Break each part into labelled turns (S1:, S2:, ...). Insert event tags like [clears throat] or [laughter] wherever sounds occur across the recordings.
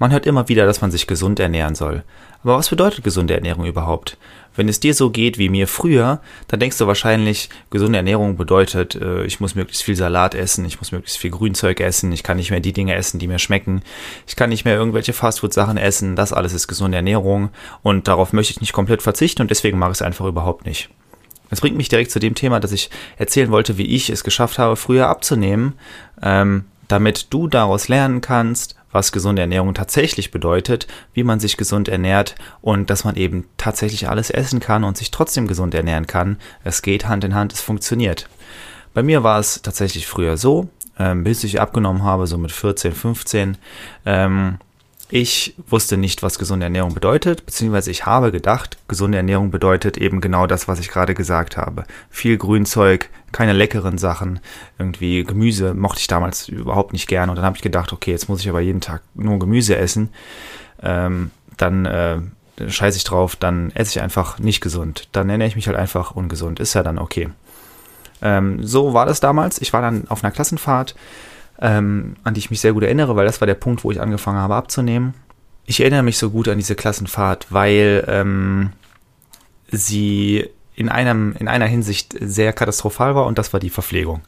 S1: Man hört immer wieder, dass man sich gesund ernähren soll. Aber was bedeutet gesunde Ernährung überhaupt? Wenn es dir so geht wie mir früher, dann denkst du wahrscheinlich, gesunde Ernährung bedeutet, äh, ich muss möglichst viel Salat essen, ich muss möglichst viel Grünzeug essen, ich kann nicht mehr die Dinge essen, die mir schmecken, ich kann nicht mehr irgendwelche Fastfood-Sachen essen, das alles ist gesunde Ernährung und darauf möchte ich nicht komplett verzichten und deswegen mag ich es einfach überhaupt nicht. Das bringt mich direkt zu dem Thema, dass ich erzählen wollte, wie ich es geschafft habe, früher abzunehmen, ähm, damit du daraus lernen kannst, was gesunde Ernährung tatsächlich bedeutet, wie man sich gesund ernährt und dass man eben tatsächlich alles essen kann und sich trotzdem gesund ernähren kann. Es geht Hand in Hand, es funktioniert. Bei mir war es tatsächlich früher so, ähm, bis ich abgenommen habe, so mit 14, 15. Ähm, ich wusste nicht, was gesunde Ernährung bedeutet, beziehungsweise ich habe gedacht, gesunde Ernährung bedeutet eben genau das, was ich gerade gesagt habe. Viel Grünzeug, keine leckeren Sachen, irgendwie Gemüse mochte ich damals überhaupt nicht gern. Und dann habe ich gedacht, okay, jetzt muss ich aber jeden Tag nur Gemüse essen. Ähm, dann äh, scheiße ich drauf, dann esse ich einfach nicht gesund. Dann ernähre ich mich halt einfach ungesund. Ist ja dann okay. Ähm, so war das damals. Ich war dann auf einer Klassenfahrt ähm, an die ich mich sehr gut erinnere, weil das war der Punkt, wo ich angefangen habe abzunehmen. Ich erinnere mich so gut an diese Klassenfahrt, weil ähm, sie in, einem, in einer Hinsicht sehr katastrophal war und das war die Verpflegung.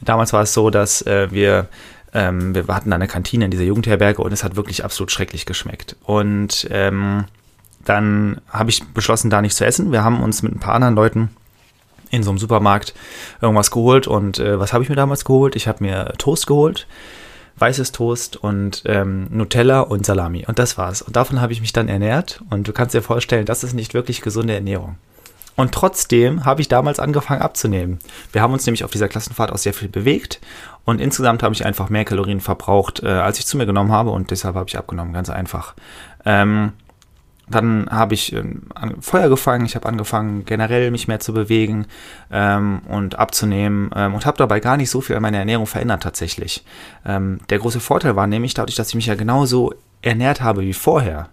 S1: Damals war es so, dass äh, wir, ähm, wir hatten eine Kantine in dieser Jugendherberge und es hat wirklich absolut schrecklich geschmeckt. Und ähm, dann habe ich beschlossen, da nicht zu essen. Wir haben uns mit ein paar anderen Leuten in so einem Supermarkt irgendwas geholt. Und äh, was habe ich mir damals geholt? Ich habe mir Toast geholt, weißes Toast und ähm, Nutella und Salami. Und das war's. Und davon habe ich mich dann ernährt. Und du kannst dir vorstellen, das ist nicht wirklich gesunde Ernährung. Und trotzdem habe ich damals angefangen abzunehmen. Wir haben uns nämlich auf dieser Klassenfahrt auch sehr viel bewegt und insgesamt habe ich einfach mehr Kalorien verbraucht, äh, als ich zu mir genommen habe und deshalb habe ich abgenommen, ganz einfach. Ähm, dann habe ich äh, Feuer gefangen, ich habe angefangen generell mich mehr zu bewegen ähm, und abzunehmen ähm, und habe dabei gar nicht so viel an meiner Ernährung verändert tatsächlich. Ähm, der große Vorteil war nämlich dadurch, dass ich mich ja genauso ernährt habe wie vorher,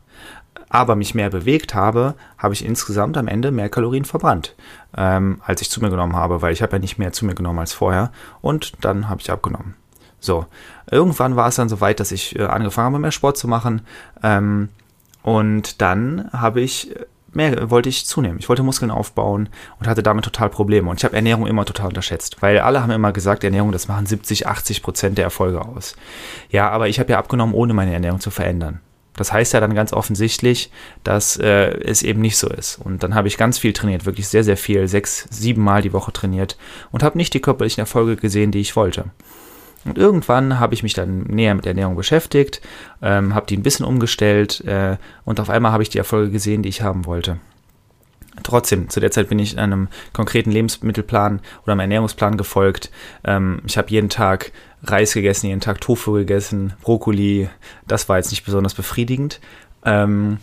S1: aber mich mehr bewegt habe, habe ich insgesamt am Ende mehr Kalorien verbrannt, ähm, als ich zu mir genommen habe, weil ich habe ja nicht mehr zu mir genommen als vorher und dann habe ich abgenommen. So, irgendwann war es dann so weit, dass ich äh, angefangen habe, mehr Sport zu machen. Ähm, und dann habe ich mehr, wollte ich zunehmen. Ich wollte Muskeln aufbauen und hatte damit total Probleme. Und ich habe Ernährung immer total unterschätzt, weil alle haben immer gesagt, Ernährung, das machen 70, 80 Prozent der Erfolge aus. Ja, aber ich habe ja abgenommen, ohne meine Ernährung zu verändern. Das heißt ja dann ganz offensichtlich, dass äh, es eben nicht so ist. Und dann habe ich ganz viel trainiert, wirklich sehr, sehr viel, sechs, sieben Mal die Woche trainiert und habe nicht die körperlichen Erfolge gesehen, die ich wollte. Und irgendwann habe ich mich dann näher mit Ernährung beschäftigt, ähm, habe die ein bisschen umgestellt äh, und auf einmal habe ich die Erfolge gesehen, die ich haben wollte. Trotzdem, zu der Zeit bin ich einem konkreten Lebensmittelplan oder einem Ernährungsplan gefolgt. Ähm, ich habe jeden Tag Reis gegessen, jeden Tag Tofu gegessen, Brokkoli. Das war jetzt nicht besonders befriedigend. Ähm,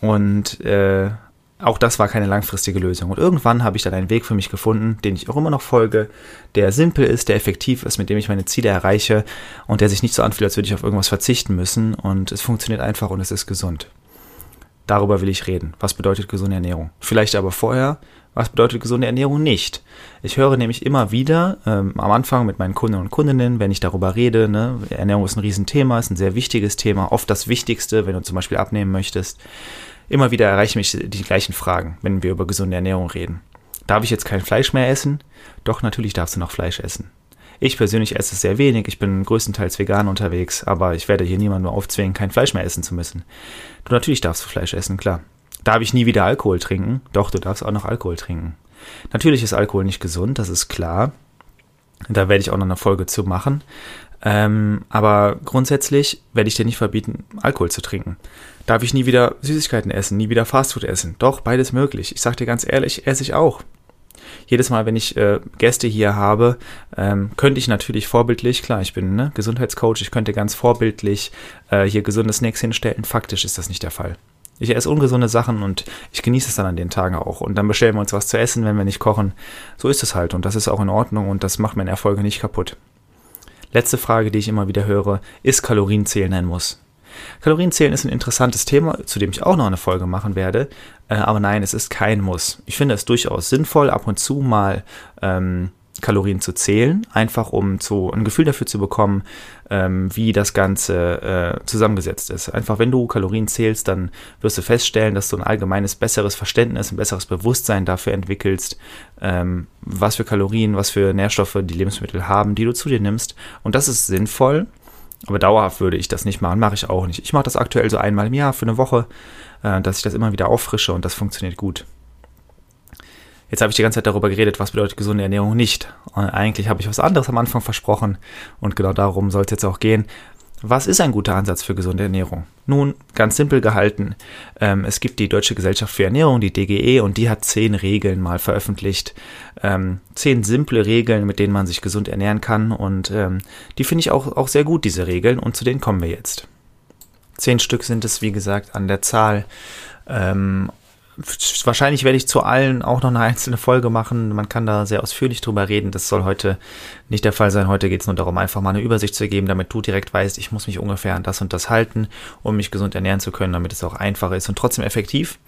S1: und äh, auch das war keine langfristige Lösung. Und irgendwann habe ich dann einen Weg für mich gefunden, den ich auch immer noch folge, der simpel ist, der effektiv ist, mit dem ich meine Ziele erreiche und der sich nicht so anfühlt, als würde ich auf irgendwas verzichten müssen. Und es funktioniert einfach und es ist gesund. Darüber will ich reden. Was bedeutet gesunde Ernährung? Vielleicht aber vorher, was bedeutet gesunde Ernährung nicht? Ich höre nämlich immer wieder ähm, am Anfang mit meinen Kunden und Kundinnen, wenn ich darüber rede, ne, Ernährung ist ein Riesenthema, ist ein sehr wichtiges Thema, oft das Wichtigste, wenn du zum Beispiel abnehmen möchtest Immer wieder erreichen mich die gleichen Fragen, wenn wir über gesunde Ernährung reden. Darf ich jetzt kein Fleisch mehr essen? Doch, natürlich darfst du noch Fleisch essen. Ich persönlich esse es sehr wenig, ich bin größtenteils vegan unterwegs, aber ich werde hier niemandem aufzwingen, kein Fleisch mehr essen zu müssen. Du natürlich darfst du Fleisch essen, klar. Darf ich nie wieder Alkohol trinken? Doch, du darfst auch noch Alkohol trinken. Natürlich ist Alkohol nicht gesund, das ist klar. Da werde ich auch noch eine Folge zu machen. Ähm, aber grundsätzlich werde ich dir nicht verbieten, Alkohol zu trinken. Darf ich nie wieder Süßigkeiten essen, nie wieder Fastfood essen? Doch, beides möglich. Ich sage dir ganz ehrlich, esse ich auch. Jedes Mal, wenn ich äh, Gäste hier habe, ähm, könnte ich natürlich vorbildlich, klar, ich bin ne, Gesundheitscoach, ich könnte ganz vorbildlich äh, hier gesunde Snacks hinstellen. Faktisch ist das nicht der Fall. Ich esse ungesunde Sachen und ich genieße es dann an den Tagen auch. Und dann bestellen wir uns was zu essen, wenn wir nicht kochen. So ist es halt und das ist auch in Ordnung und das macht meine Erfolge nicht kaputt. Letzte Frage, die ich immer wieder höre, ist Kalorienzählen ein Muss? Kalorienzählen ist ein interessantes Thema, zu dem ich auch noch eine Folge machen werde. Äh, aber nein, es ist kein Muss. Ich finde es durchaus sinnvoll, ab und zu mal ähm, Kalorien zu zählen, einfach um zu, ein Gefühl dafür zu bekommen, ähm, wie das Ganze äh, zusammengesetzt ist. Einfach wenn du Kalorien zählst, dann wirst du feststellen, dass du ein allgemeines besseres Verständnis, ein besseres Bewusstsein dafür entwickelst, ähm, was für Kalorien, was für Nährstoffe die Lebensmittel haben, die du zu dir nimmst. Und das ist sinnvoll. Aber dauerhaft würde ich das nicht machen, mache ich auch nicht. Ich mache das aktuell so einmal im Jahr für eine Woche, äh, dass ich das immer wieder auffrische und das funktioniert gut. Jetzt habe ich die ganze Zeit darüber geredet, was bedeutet gesunde Ernährung nicht. Und eigentlich habe ich was anderes am Anfang versprochen und genau darum soll es jetzt auch gehen. Was ist ein guter Ansatz für gesunde Ernährung? Nun, ganz simpel gehalten. Ähm, es gibt die Deutsche Gesellschaft für Ernährung, die DGE, und die hat zehn Regeln mal veröffentlicht. Ähm, zehn simple Regeln, mit denen man sich gesund ernähren kann. Und ähm, die finde ich auch, auch sehr gut, diese Regeln, und zu denen kommen wir jetzt. Zehn Stück sind es, wie gesagt, an der Zahl. Wahrscheinlich werde ich zu allen auch noch eine einzelne Folge machen. Man kann da sehr ausführlich drüber reden. Das soll heute nicht der Fall sein. Heute geht es nur darum, einfach mal eine Übersicht zu geben, damit du direkt weißt, ich muss mich ungefähr an das und das halten, um mich gesund ernähren zu können, damit es auch einfacher ist und trotzdem effektiv.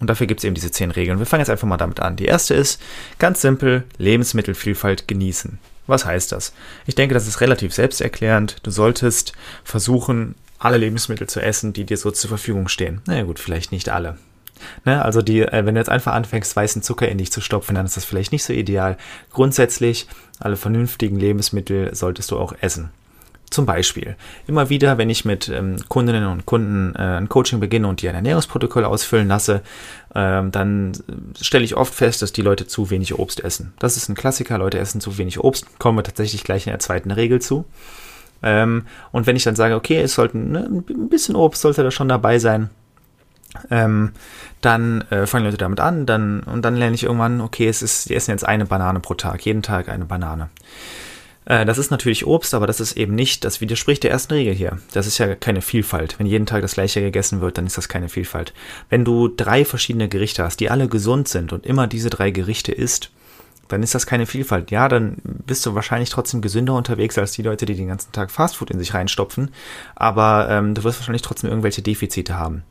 S1: Und dafür gibt es eben diese zehn Regeln. Wir fangen jetzt einfach mal damit an. Die erste ist ganz simpel, Lebensmittelvielfalt genießen. Was heißt das? Ich denke, das ist relativ selbsterklärend. Du solltest versuchen, alle Lebensmittel zu essen, die dir so zur Verfügung stehen. Naja gut, vielleicht nicht alle. Ne? Also die, äh, wenn du jetzt einfach anfängst, weißen Zucker in dich zu stopfen, dann ist das vielleicht nicht so ideal. Grundsätzlich, alle vernünftigen Lebensmittel solltest du auch essen. Zum Beispiel, immer wieder, wenn ich mit ähm, Kundinnen und Kunden äh, ein Coaching beginne und die ein Ernährungsprotokoll ausfüllen lasse, ähm, dann stelle ich oft fest, dass die Leute zu wenig Obst essen. Das ist ein Klassiker, Leute essen zu wenig Obst, kommen wir tatsächlich gleich in der zweiten Regel zu. Ähm, und wenn ich dann sage, okay, es sollten ne, ein bisschen Obst sollte da schon dabei sein, ähm, dann äh, fangen Leute damit an, dann und dann lerne ich irgendwann, okay, es ist, die essen jetzt eine Banane pro Tag, jeden Tag eine Banane. Äh, das ist natürlich Obst, aber das ist eben nicht, das widerspricht der ersten Regel hier. Das ist ja keine Vielfalt. Wenn jeden Tag das gleiche gegessen wird, dann ist das keine Vielfalt. Wenn du drei verschiedene Gerichte hast, die alle gesund sind und immer diese drei Gerichte isst, dann ist das keine Vielfalt. Ja, dann bist du wahrscheinlich trotzdem gesünder unterwegs als die Leute, die den ganzen Tag Fastfood in sich reinstopfen, aber ähm, du wirst wahrscheinlich trotzdem irgendwelche Defizite haben.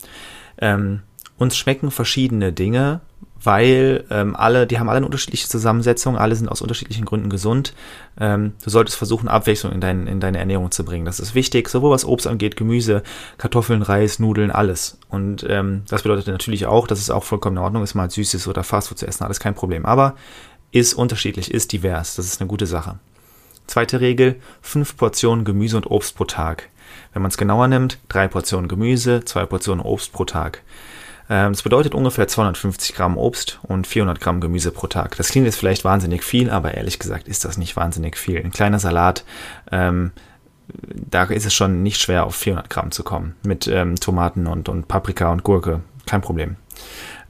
S1: Ähm, uns schmecken verschiedene Dinge, weil ähm, alle, die haben alle eine unterschiedliche Zusammensetzung, alle sind aus unterschiedlichen Gründen gesund. Ähm, du solltest versuchen, Abwechslung in, dein, in deine Ernährung zu bringen. Das ist wichtig, sowohl was Obst angeht, Gemüse, Kartoffeln, Reis, Nudeln, alles. Und ähm, das bedeutet natürlich auch, dass es auch vollkommen in Ordnung ist, mal Süßes oder Fastfood zu essen, alles kein Problem. Aber ist unterschiedlich, ist divers, das ist eine gute Sache. Zweite Regel, fünf Portionen Gemüse und Obst pro Tag. Wenn man es genauer nimmt, drei Portionen Gemüse, zwei Portionen Obst pro Tag. Ähm, das bedeutet ungefähr 250 Gramm Obst und 400 Gramm Gemüse pro Tag. Das klingt jetzt vielleicht wahnsinnig viel, aber ehrlich gesagt ist das nicht wahnsinnig viel. Ein kleiner Salat, ähm, da ist es schon nicht schwer, auf 400 Gramm zu kommen. Mit ähm, Tomaten und, und Paprika und Gurke, kein Problem.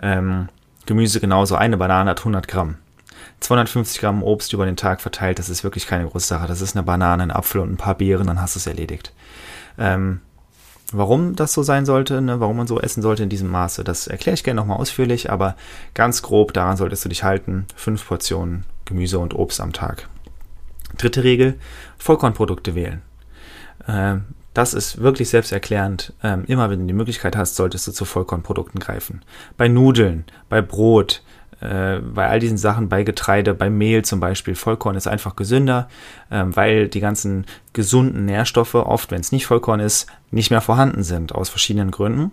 S1: Ähm, Gemüse genauso, eine Banane hat 100 Gramm. 250 Gramm Obst über den Tag verteilt, das ist wirklich keine große Sache. Das ist eine Banane, ein Apfel und ein paar Beeren, dann hast du es erledigt. Ähm, warum das so sein sollte, ne, warum man so essen sollte in diesem Maße, das erkläre ich gerne nochmal ausführlich, aber ganz grob daran solltest du dich halten. Fünf Portionen Gemüse und Obst am Tag. Dritte Regel, Vollkornprodukte wählen. Ähm, das ist wirklich selbsterklärend. Ähm, immer wenn du die Möglichkeit hast, solltest du zu Vollkornprodukten greifen. Bei Nudeln, bei Brot, äh, bei all diesen Sachen, bei Getreide, bei Mehl zum Beispiel, Vollkorn ist einfach gesünder, ähm, weil die ganzen gesunden Nährstoffe oft, wenn es nicht Vollkorn ist, nicht mehr vorhanden sind, aus verschiedenen Gründen.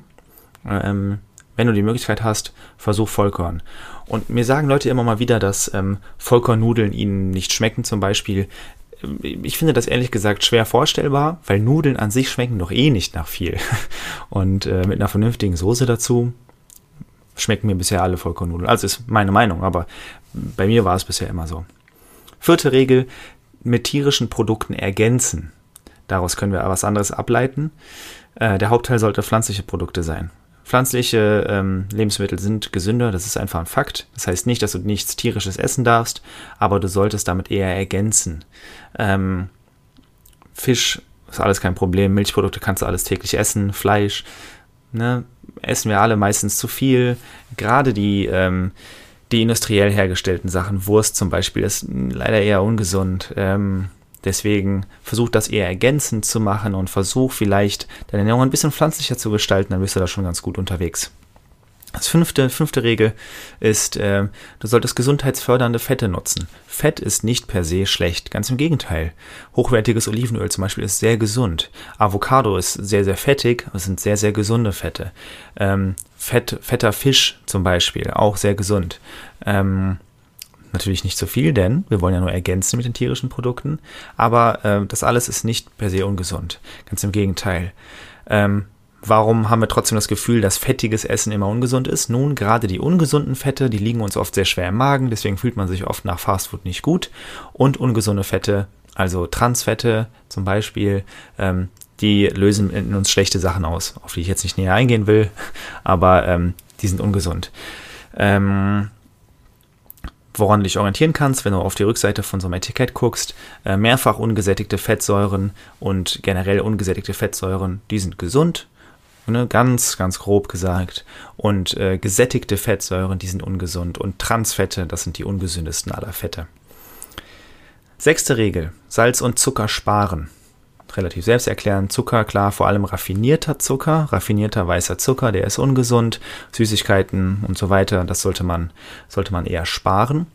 S1: Ähm, wenn du die Möglichkeit hast, versuch Vollkorn. Und mir sagen Leute immer mal wieder, dass ähm, Vollkornnudeln ihnen nicht schmecken zum Beispiel. Ich finde das ehrlich gesagt schwer vorstellbar, weil Nudeln an sich schmecken doch eh nicht nach viel. [laughs] Und äh, mit einer vernünftigen Soße dazu, schmecken mir bisher alle Vollkornnudeln. Also ist meine Meinung, aber bei mir war es bisher immer so. Vierte Regel, mit tierischen Produkten ergänzen. Daraus können wir was anderes ableiten. Äh, der Hauptteil sollte pflanzliche Produkte sein. Pflanzliche ähm, Lebensmittel sind gesünder, das ist einfach ein Fakt. Das heißt nicht, dass du nichts tierisches essen darfst, aber du solltest damit eher ergänzen. Ähm, Fisch ist alles kein Problem, Milchprodukte kannst du alles täglich essen, Fleisch, ne? Essen wir alle meistens zu viel. Gerade die, ähm, die industriell hergestellten Sachen, Wurst zum Beispiel, ist leider eher ungesund. Ähm, deswegen versuch das eher ergänzend zu machen und versuch vielleicht deine Ernährung ein bisschen pflanzlicher zu gestalten, dann bist du da schon ganz gut unterwegs. Das fünfte, fünfte Regel ist, äh, du solltest gesundheitsfördernde Fette nutzen. Fett ist nicht per se schlecht, ganz im Gegenteil. Hochwertiges Olivenöl zum Beispiel ist sehr gesund. Avocado ist sehr, sehr fettig, es sind sehr, sehr gesunde Fette. Ähm, Fett, fetter Fisch zum Beispiel, auch sehr gesund. Ähm, natürlich nicht zu viel, denn wir wollen ja nur ergänzen mit den tierischen Produkten. Aber äh, das alles ist nicht per se ungesund, ganz im Gegenteil. Ähm, Warum haben wir trotzdem das Gefühl, dass fettiges Essen immer ungesund ist? Nun, gerade die ungesunden Fette, die liegen uns oft sehr schwer im Magen, deswegen fühlt man sich oft nach Fastfood nicht gut. Und ungesunde Fette, also Transfette zum Beispiel, ähm, die lösen in uns schlechte Sachen aus, auf die ich jetzt nicht näher eingehen will, [laughs] aber ähm, die sind ungesund. Ähm, woran du dich orientieren kannst, wenn du auf die Rückseite von so einem Etikett guckst, äh, mehrfach ungesättigte Fettsäuren und generell ungesättigte Fettsäuren, die sind gesund ne, ganz, ganz grob gesagt. Und äh, gesättigte Fettsäuren, die sind ungesund. Und Transfette, das sind die ungesündesten aller Fette. Sechste Regel, Salz und Zucker sparen. Relativ selbsterklärend, Zucker, klar, vor allem raffinierter Zucker, raffinierter weißer Zucker, der ist ungesund, Süßigkeiten und so weiter, das sollte man, sollte man eher sparen.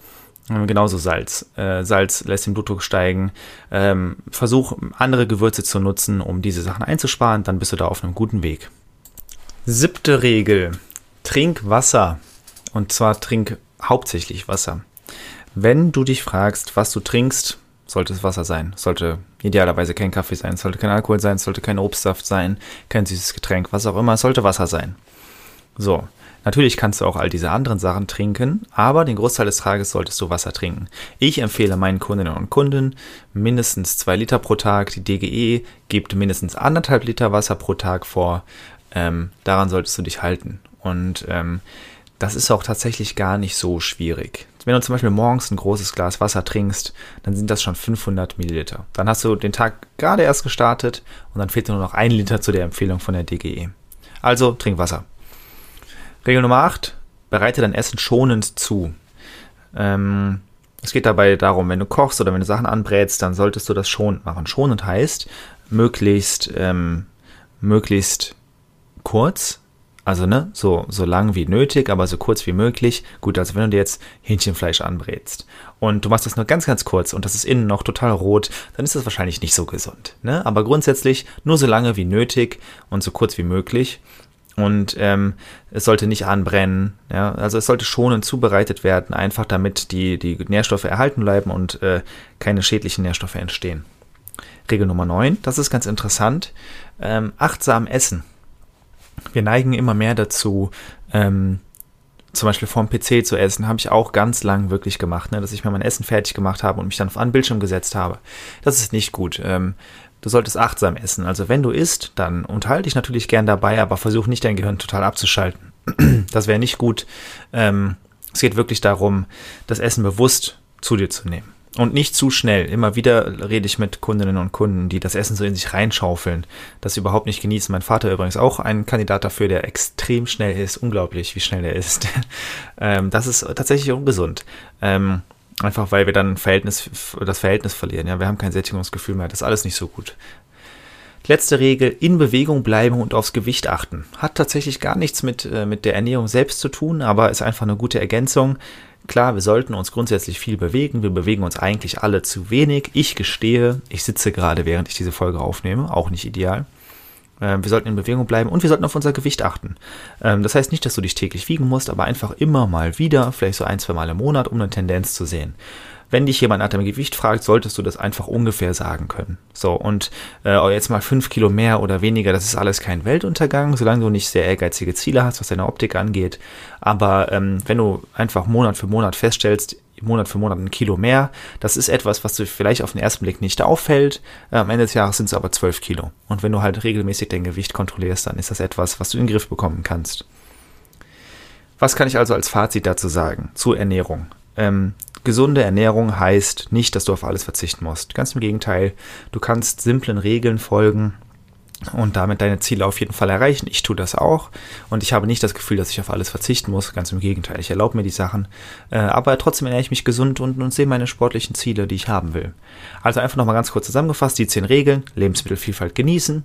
S1: Genauso Salz. Äh, Salz lässt den Blutdruck steigen. Ähm, versuch andere Gewürze zu nutzen, um diese Sachen einzusparen, dann bist du da auf einem guten Weg. Siebte Regel. Trink Wasser. Und zwar trink hauptsächlich Wasser. Wenn du dich fragst, was du trinkst, sollte es Wasser sein. Sollte idealerweise kein Kaffee sein, sollte kein Alkohol sein, sollte kein Obstsaft sein, kein süßes Getränk, was auch immer, sollte Wasser sein. So, natürlich kannst du auch all diese anderen Sachen trinken, aber den Großteil des Tages solltest du Wasser trinken. Ich empfehle meinen Kundinnen und Kunden mindestens zwei Liter pro Tag. Die DGE gibt mindestens anderthalb Liter Wasser pro Tag vor. Ähm, daran solltest du dich halten. Und ähm, das ist auch tatsächlich gar nicht so schwierig. Wenn du zum Beispiel morgens ein großes Glas Wasser trinkst, dann sind das schon 500 Milliliter. Dann hast du den Tag gerade erst gestartet und dann fehlt dir nur noch ein Liter zu der Empfehlung von der DGE. Also trink Wasser. Regel Nummer 8. Bereite dein Essen schonend zu. Ähm, es geht dabei darum, wenn du kochst oder wenn du Sachen anbrätst, dann solltest du das schonend machen. Schonend heißt möglichst, ähm, möglichst kurz, also ne, so, so lang wie nötig, aber so kurz wie möglich. Gut, also wenn du dir jetzt Hähnchenfleisch anbrätst und du machst das nur ganz, ganz kurz und das ist innen noch total rot, dann ist das wahrscheinlich nicht so gesund. Ne? Aber grundsätzlich nur so lange wie nötig und so kurz wie möglich. Und ähm, es sollte nicht anbrennen. Ja? Also es sollte schonend zubereitet werden, einfach damit die, die Nährstoffe erhalten bleiben und äh, keine schädlichen Nährstoffe entstehen. Regel Nummer 9, das ist ganz interessant. Ähm, achtsam essen wir neigen immer mehr dazu, ähm, zum Beispiel vorm PC zu essen, habe ich auch ganz lang wirklich gemacht, ne, dass ich mir mein Essen fertig gemacht habe und mich dann auf einen Bildschirm gesetzt habe. Das ist nicht gut. Ähm, du solltest achtsam essen. Also wenn du isst, dann unterhalte dich natürlich gern dabei, aber versuch nicht dein Gehirn total abzuschalten. [clears throat] das wäre nicht gut. Ähm, es geht wirklich darum, das Essen bewusst zu dir zu nehmen. Und nicht zu schnell. Immer wieder rede ich mit Kundinnen und Kunden, die das Essen so in sich reinschaufeln, das sie überhaupt nicht genießen. Mein Vater übrigens auch ein Kandidat dafür, der extrem schnell ist. Unglaublich, wie schnell er ist. [laughs] ähm, das ist tatsächlich ungesund. Ähm, einfach weil wir dann Verhältnis, das Verhältnis verlieren. Ja, wir haben kein Sättigungsgefühl mehr. Das ist alles nicht so gut. Letzte Regel, in Bewegung bleiben und aufs Gewicht achten. Hat tatsächlich gar nichts mit, äh, mit der Ernährung selbst zu tun, aber ist einfach eine gute Ergänzung. Klar, wir sollten uns grundsätzlich viel bewegen. Wir bewegen uns eigentlich alle zu wenig. Ich gestehe, ich sitze gerade, während ich diese Folge aufnehme, auch nicht ideal. Ähm, wir sollten in Bewegung bleiben und wir sollten auf unser Gewicht achten. Ähm, das heißt nicht, dass du dich täglich wiegen musst, aber einfach immer mal wieder, vielleicht so ein, zwei Mal im Monat, um eine Tendenz zu sehen wenn dich jemand nach deinem Gewicht fragt, solltest du das einfach ungefähr sagen können. So, und äh, jetzt mal fünf Kilo mehr oder weniger, das ist alles kein Weltuntergang, solange du nicht sehr ehrgeizige Ziele hast, was deine Optik angeht. Aber ähm, wenn du einfach Monat für Monat feststellst, Monat für Monat ein Kilo mehr. Das ist etwas, was dir vielleicht auf den ersten Blick nicht auffällt. Äh, am Ende des Jahres sind es aber zwölf Kilo. Und wenn du halt regelmäßig dein Gewicht kontrollierst, dann ist das etwas, was du in den Griff bekommen kannst. Was kann ich also als Fazit dazu sagen? Zur Ernährung. Ähm, Gesunde Ernährung heißt nicht, dass du auf alles verzichten musst. Ganz im Gegenteil, du kannst simplen Regeln folgen, und damit deine Ziele auf jeden Fall erreichen. Ich tue das auch und ich habe nicht das Gefühl, dass ich auf alles verzichten muss. Ganz im Gegenteil, ich erlaube mir die Sachen. Äh, aber trotzdem ernähre ich mich gesund und, und sehe meine sportlichen Ziele, die ich haben will. Also einfach nochmal ganz kurz zusammengefasst, die zehn Regeln. Lebensmittelvielfalt genießen,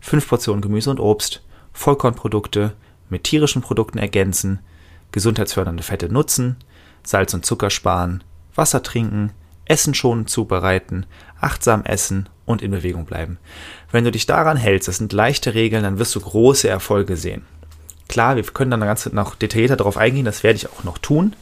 S1: fünf Portionen Gemüse und Obst, Vollkornprodukte mit tierischen Produkten ergänzen, gesundheitsfördernde Fette nutzen, Salz und Zucker sparen, Wasser trinken, Essen schonend zubereiten, achtsam essen und in Bewegung bleiben. Wenn du dich daran hältst, das sind leichte Regeln, dann wirst du große Erfolge sehen. Klar, wir können dann ganz noch detaillierter darauf eingehen, das werde ich auch noch tun.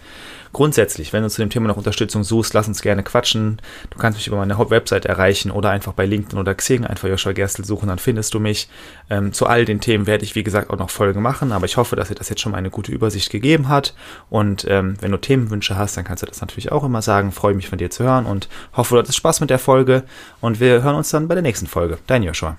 S1: Grundsätzlich, wenn du zu dem Thema noch Unterstützung suchst, lass uns gerne quatschen. Du kannst mich über meine Hauptwebsite erreichen oder einfach bei LinkedIn oder Xing einfach Joshua Gerstl suchen, dann findest du mich. Ähm, zu all den Themen werde ich, wie gesagt, auch noch Folgen machen, aber ich hoffe, dass dir das jetzt schon mal eine gute Übersicht gegeben hat. Und ähm, wenn du Themenwünsche hast, dann kannst du das natürlich auch immer sagen. Freue mich von dir zu hören und hoffe, du hattest Spaß mit der Folge. Und wir hören uns dann bei der nächsten Folge. Dein Joshua.